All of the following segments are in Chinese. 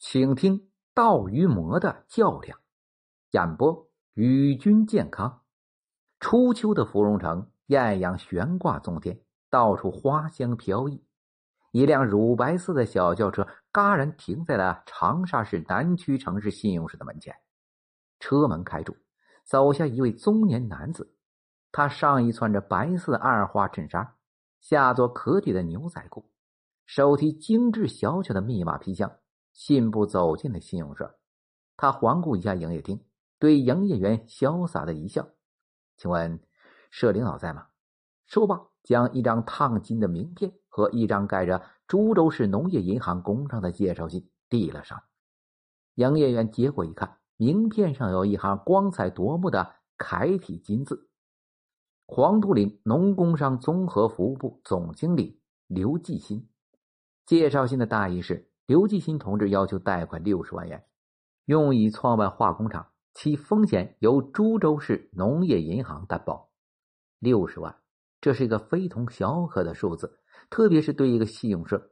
请听盗鱼魔的较量。演播：与君健康。初秋的芙蓉城，艳阳悬挂纵天，到处花香飘逸。一辆乳白色的小轿车戛然停在了长沙市南区城市信用社的门前。车门开住，走下一位中年男子。他上衣穿着白色二花衬衫，下着可底的牛仔裤，手提精致小巧的密码皮箱。信步走进了信用社，他环顾一下营业厅，对营业员潇洒的一笑：“请问，社领导在吗？”说罢，将一张烫金的名片和一张盖着株洲市农业银行公章的介绍信递了上。营业员接过一看，名片上有一行光彩夺目的楷体金字：“黄土岭农工商综合服务部总经理刘继新。”介绍信的大意是。刘继新同志要求贷款六十万元，用以创办化工厂，其风险由株洲市农业银行担保。六十万，这是一个非同小可的数字，特别是对一个信用社。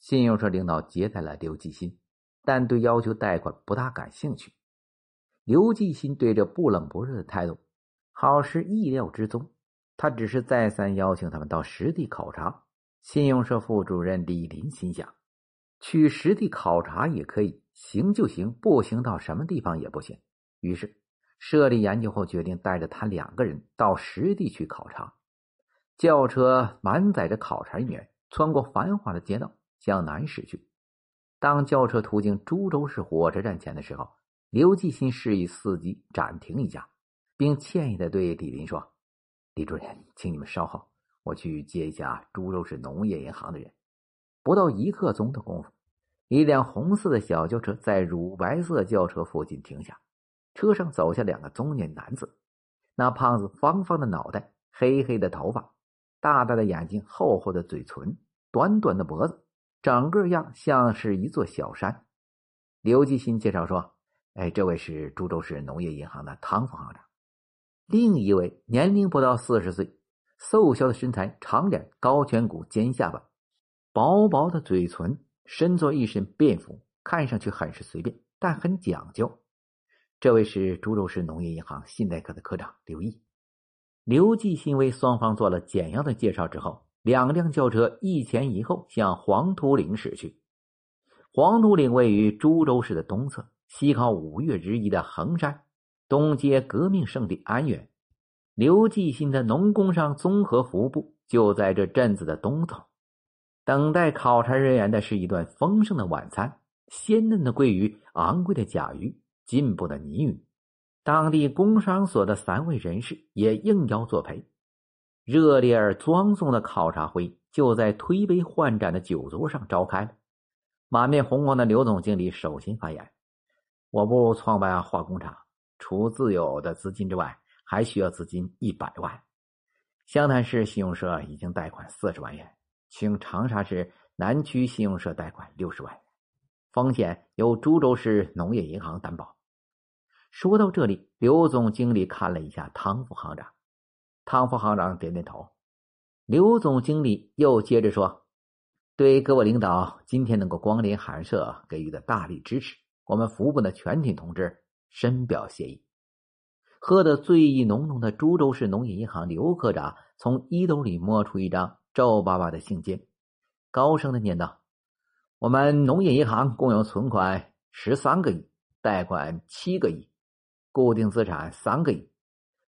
信用社领导接待了刘继新，但对要求贷款不大感兴趣。刘继新对这不冷不热的态度，好是意料之中。他只是再三邀请他们到实地考察。信用社副主任李林心想。去实地考察也可以，行就行，不行到什么地方也不行。于是，设立研究后，决定带着他两个人到实地去考察。轿车满载着考察人员，穿过繁华的街道，向南驶去。当轿车途经株洲市火车站前的时候，刘继新示意司机暂停一下，并歉意的对李林说：“李主任，请你们稍后，我去接一下株洲市农业银行的人。”不到一刻钟的功夫，一辆红色的小轿车在乳白色轿车附近停下，车上走下两个中年男子。那胖子方方的脑袋，黑黑的头发，大大的眼睛，厚厚的嘴唇，短短的脖子，整个样像是一座小山。刘继新介绍说：“哎，这位是株洲市农业银行的汤副行长。”另一位年龄不到四十岁，瘦削的身材，长脸，高颧骨，尖下巴。薄薄的嘴唇，身着一身便服，看上去很是随便，但很讲究。这位是株洲市农业银行信贷科的科长刘毅。刘继新为双方做了简要的介绍之后，两辆轿车一前一后向黄土岭驶去。黄土岭位于株洲市的东侧，西靠五岳之一的衡山，东接革命圣地安源。刘继新的农工商综合服务部就在这镇子的东头。等待考察人员的是一顿丰盛的晚餐，鲜嫩的桂鱼，昂贵的甲鱼，进步的泥鱼。当地工商所的三位人士也应邀作陪。热烈而庄重的考察会就在推杯换盏的酒桌上召开了。满面红光的刘总经理首先发言：“我部创办化工厂，除自有的资金之外，还需要资金一百万。湘潭市信用社已经贷款四十万元。”请长沙市南区信用社贷款六十万，风险由株洲市农业银行担保。说到这里，刘总经理看了一下汤副行长，汤副行长点点头。刘总经理又接着说：“对各位领导今天能够光临寒舍给予的大力支持，我们服务部的全体同志深表谢意。”喝得醉意浓浓的株洲市农业银行刘科长从衣兜里摸出一张。皱巴巴的信笺，高声的念道：“我们农业银行共有存款十三个亿，贷款七个亿，固定资产三个亿。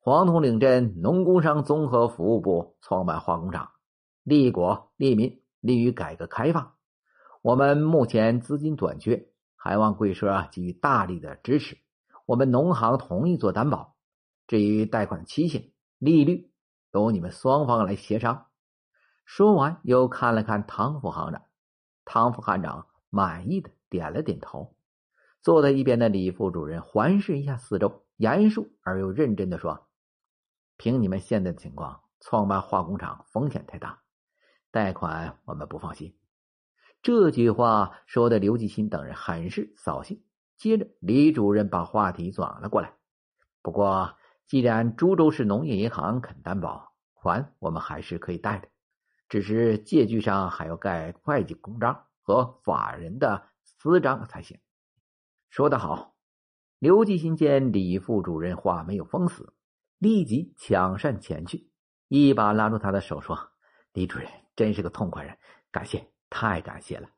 黄土岭镇农工商综合服务部创办化工厂，利国利民，利于改革开放。我们目前资金短缺，还望贵社给予大力的支持。我们农行同意做担保，至于贷款期限、利率，由你们双方来协商。”说完，又看了看汤副行长，汤副行长满意的点了点头。坐在一边的李副主任环视一下四周，严肃而又认真的说：“凭你们现在的情况，创办化工厂风险太大，贷款我们不放心。”这句话说的刘继新等人很是扫兴。接着，李主任把话题转了过来：“不过，既然株洲市农业银行肯担保，款我们还是可以贷的。”只是借据上还要盖会计公章和法人的私章才行。说得好！刘继新见李副主任话没有封死，立即抢上前去，一把拉住他的手说：“李主任真是个痛快人，感谢，太感谢了。”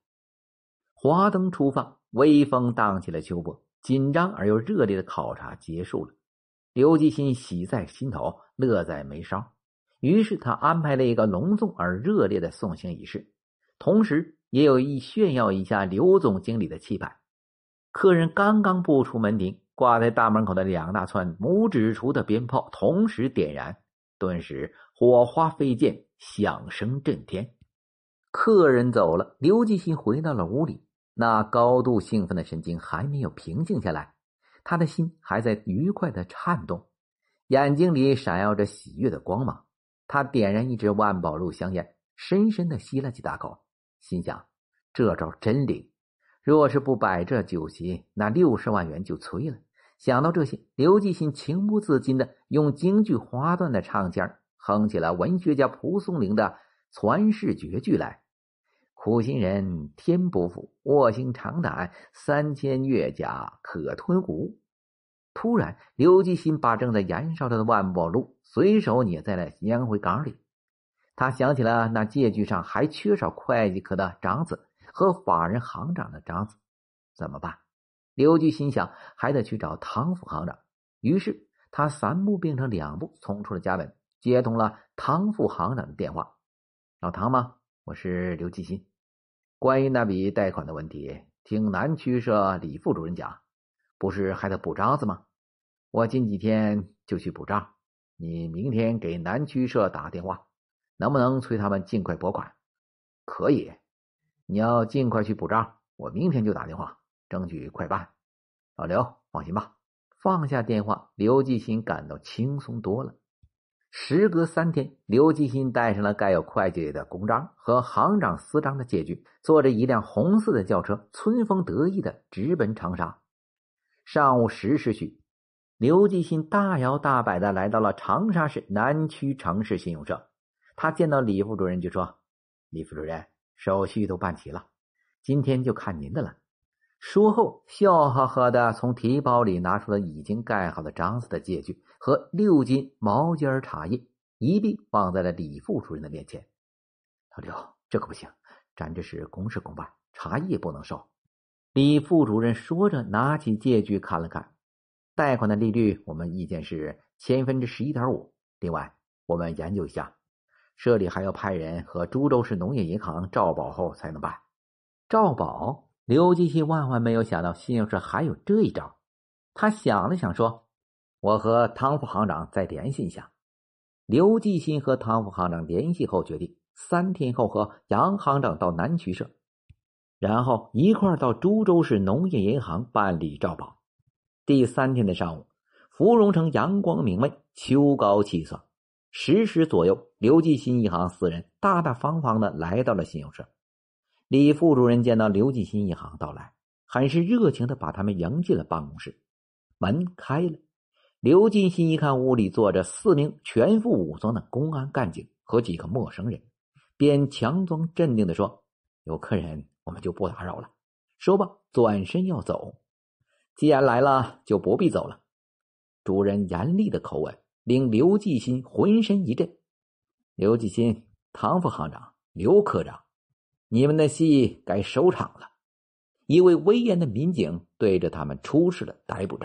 华灯初放，微风荡起了秋波，紧张而又热烈的考察结束了。刘继新喜在心头，乐在眉梢。于是他安排了一个隆重而热烈的送行仪式，同时也有意炫耀一下刘总经理的气派。客人刚刚步出门庭，挂在大门口的两大串拇指粗的鞭炮同时点燃，顿时火花飞溅，响声震天。客人走了，刘继新回到了屋里。那高度兴奋的神经还没有平静下来，他的心还在愉快的颤动，眼睛里闪耀着喜悦的光芒。他点燃一支万宝路香烟，深深的吸了几大口，心想：这招真灵。若是不摆这酒席，那六十万元就催了。想到这些，刘继新情不自禁的用京剧花段的唱腔哼起了文学家蒲松龄的传世绝句来。苦心人天不负，卧薪尝胆，三千越甲可吞吴。突然，刘继新把正在燃烧着的万宝路随手捏在了烟灰缸里。他想起了那借据上还缺少会计科的章子和法人行长的章子，怎么办？刘继新想，还得去找唐副行长。于是他三步并成两步冲出了家门，接通了唐副行长的电话：“老唐吗？我是刘继新。”关于那笔贷款的问题，听南区社李副主任讲，不是还得补章子吗？我近几天就去补章，你明天给南区社打电话，能不能催他们尽快拨款？可以，你要尽快去补章，我明天就打电话，争取快办。老刘，放心吧。放下电话，刘继新感到轻松多了。时隔三天，刘继新带上了盖有会计的公章和行长私章的借据，坐着一辆红色的轿车，春风得意的直奔长沙。上午十时许，刘继新大摇大摆的来到了长沙市南区城市信用社。他见到李副主任就说：“李副主任，手续都办齐了，今天就看您的了。”说后，笑呵呵的从提包里拿出了已经盖好的章子的借据。和六斤毛尖茶叶一并放在了李副主任的面前。老刘，这可不行，咱这是公事公办，茶叶不能收。李副主任说着，拿起借据看了看，贷款的利率我们意见是千分之十一点五。另外，我们研究一下，社里还要派人和株洲市农业银行照保后才能办。照保？刘继新万万没有想到信用社还有这一招。他想了想，说。我和汤副行长再联系一下。刘继新和汤副行长联系后，决定三天后和杨行长到南区社，然后一块到株洲市农业银行办理照保。第三天的上午，芙蓉城阳光明媚，秋高气爽。十时左右，刘继新一行四人大大方方的来到了信用社。李副主任见到刘继新一行到来，很是热情的把他们迎进了办公室。门开了。刘进新一看屋里坐着四名全副武装的公安干警和几个陌生人，便强装镇定的说：“有客人，我们就不打扰了。”说吧，转身要走。既然来了，就不必走了。主人严厉的口吻令刘继新浑身一震。刘继新、唐副行长、刘科长，你们的戏该收场了。一位威严的民警对着他们出示了逮捕证。